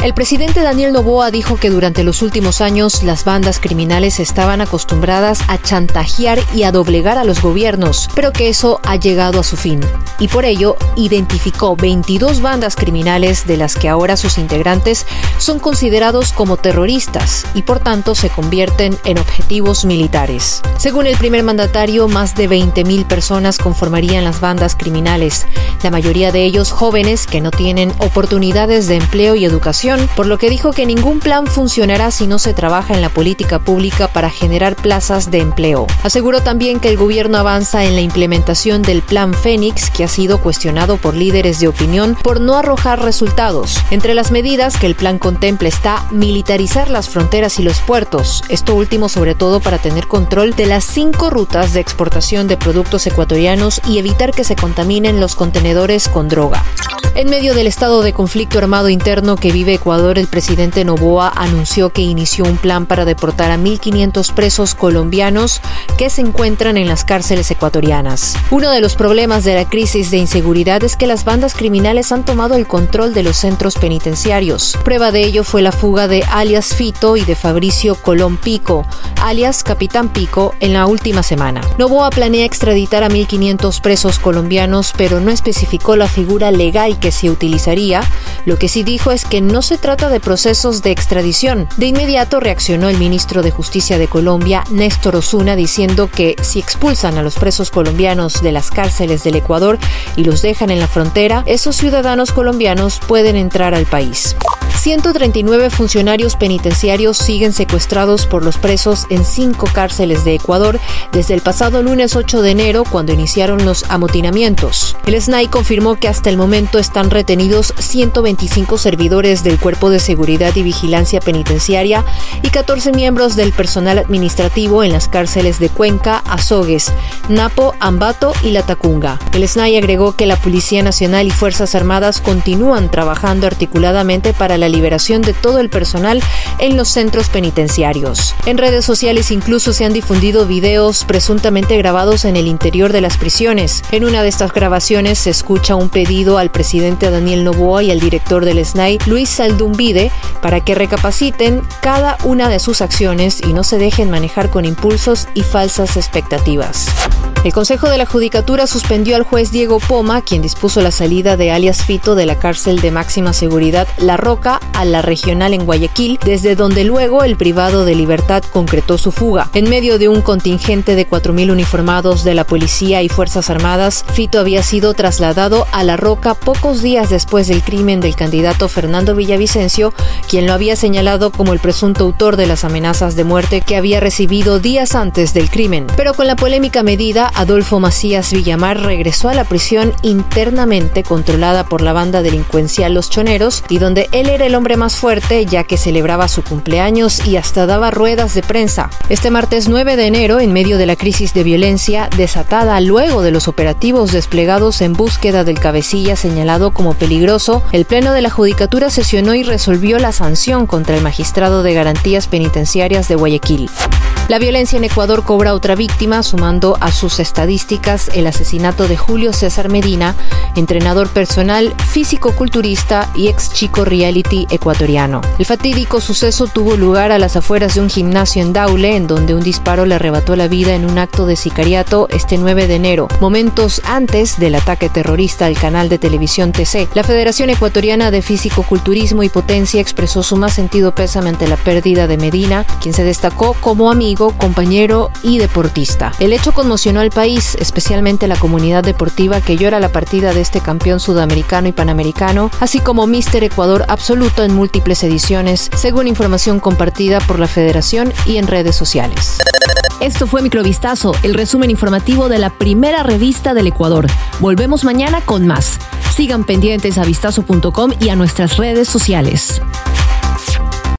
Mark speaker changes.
Speaker 1: El presidente Daniel Noboa dijo que durante los últimos años las bandas criminales estaban acostumbradas a chantajear y a doblegar a los gobiernos, pero que eso ha llegado a su fin. Y por ello identificó 22 bandas criminales de las que ahora sus integrantes son considerados como terroristas y por tanto se convierten en objetivos militares. Según el primer mandatario, más de 20.000 personas conformarían las bandas criminales, la mayoría de ellos jóvenes que no tienen oportunidades de empleo y educación por lo que dijo que ningún plan funcionará si no se trabaja en la política pública para generar plazas de empleo. Aseguró también que el gobierno avanza en la implementación del Plan Fénix, que ha sido cuestionado por líderes de opinión por no arrojar resultados. Entre las medidas que el plan contempla está militarizar las fronteras y los puertos, esto último sobre todo para tener control de las cinco rutas de exportación de productos ecuatorianos y evitar que se contaminen los contenedores con droga. En medio del estado de conflicto armado interno que vive Ecuador, el presidente Novoa anunció que inició un plan para deportar a 1.500 presos colombianos que se encuentran en las cárceles ecuatorianas. Uno de los problemas de la crisis de inseguridad es que las bandas criminales han tomado el control de los centros penitenciarios. Prueba de ello fue la fuga de alias Fito y de Fabricio Colón Pico, alias Capitán Pico, en la última semana. Novoa planea extraditar a 1.500 presos colombianos, pero no especificó la figura legal que se utilizaría. Lo que sí dijo es que no se trata de procesos de extradición. De inmediato reaccionó el ministro de Justicia de Colombia, Néstor Osuna, diciendo que si expulsan a los presos colombianos de las cárceles del Ecuador y los dejan en la frontera, esos ciudadanos colombianos pueden entrar al país. 139 funcionarios penitenciarios siguen secuestrados por los presos en cinco cárceles de Ecuador desde el pasado lunes 8 de enero cuando iniciaron los amotinamientos. El SNAI confirmó que hasta el momento están retenidos 125 servidores del Cuerpo de Seguridad y Vigilancia Penitenciaria y 14 miembros del personal administrativo en las cárceles de Cuenca, Azogues, Napo, Ambato y La Tacunga. El SNAI agregó que la Policía Nacional y Fuerzas Armadas continúan trabajando articuladamente para la liberación de todo el personal en los centros penitenciarios. En redes sociales incluso se han difundido videos presuntamente grabados en el interior de las prisiones. En una de estas grabaciones se escucha un pedido al presidente Daniel Novoa y al director del SNAI, Luis Saldumbide, para que recapaciten cada una de sus acciones y no se dejen manejar con impulsos y falsas expectativas. El Consejo de la Judicatura suspendió al juez Diego Poma, quien dispuso la salida de alias Fito de la cárcel de máxima seguridad La Roca a la regional en Guayaquil, desde donde luego el privado de libertad concretó su fuga. En medio de un contingente de 4.000 uniformados de la policía y Fuerzas Armadas, Fito había sido trasladado a La Roca pocos días después del crimen del candidato Fernando Villavicencio, quien lo había señalado como el presunto autor de las amenazas de muerte que había recibido días antes del crimen. Pero con la polémica medida, Adolfo Macías Villamar regresó a la prisión internamente controlada por la banda delincuencial Los Choneros y donde él era el hombre más fuerte ya que celebraba su cumpleaños y hasta daba ruedas de prensa. Este martes 9 de enero, en medio de la crisis de violencia desatada luego de los operativos desplegados en búsqueda del cabecilla señalado como peligroso, el Pleno de la Judicatura sesionó y resolvió la sanción contra el magistrado de garantías penitenciarias de Guayaquil. La violencia en Ecuador cobra otra víctima, sumando a sus estadísticas el asesinato de Julio César Medina, entrenador personal, físico-culturista y ex chico reality ecuatoriano. El fatídico suceso tuvo lugar a las afueras de un gimnasio en Daule, en donde un disparo le arrebató la vida en un acto de sicariato este 9 de enero, momentos antes del ataque terrorista al canal de televisión TC. La Federación Ecuatoriana de Físico-Culturismo y Potencia expresó su más sentido pésame ante la pérdida de Medina, quien se destacó como amigo compañero y deportista. El hecho conmocionó al país, especialmente la comunidad deportiva que llora la partida de este campeón sudamericano y panamericano, así como Mister Ecuador absoluto en múltiples ediciones, según información compartida por la Federación y en redes sociales.
Speaker 2: Esto fue Microvistazo, el resumen informativo de la primera revista del Ecuador. Volvemos mañana con más. Sigan pendientes a vistazo.com y a nuestras redes sociales.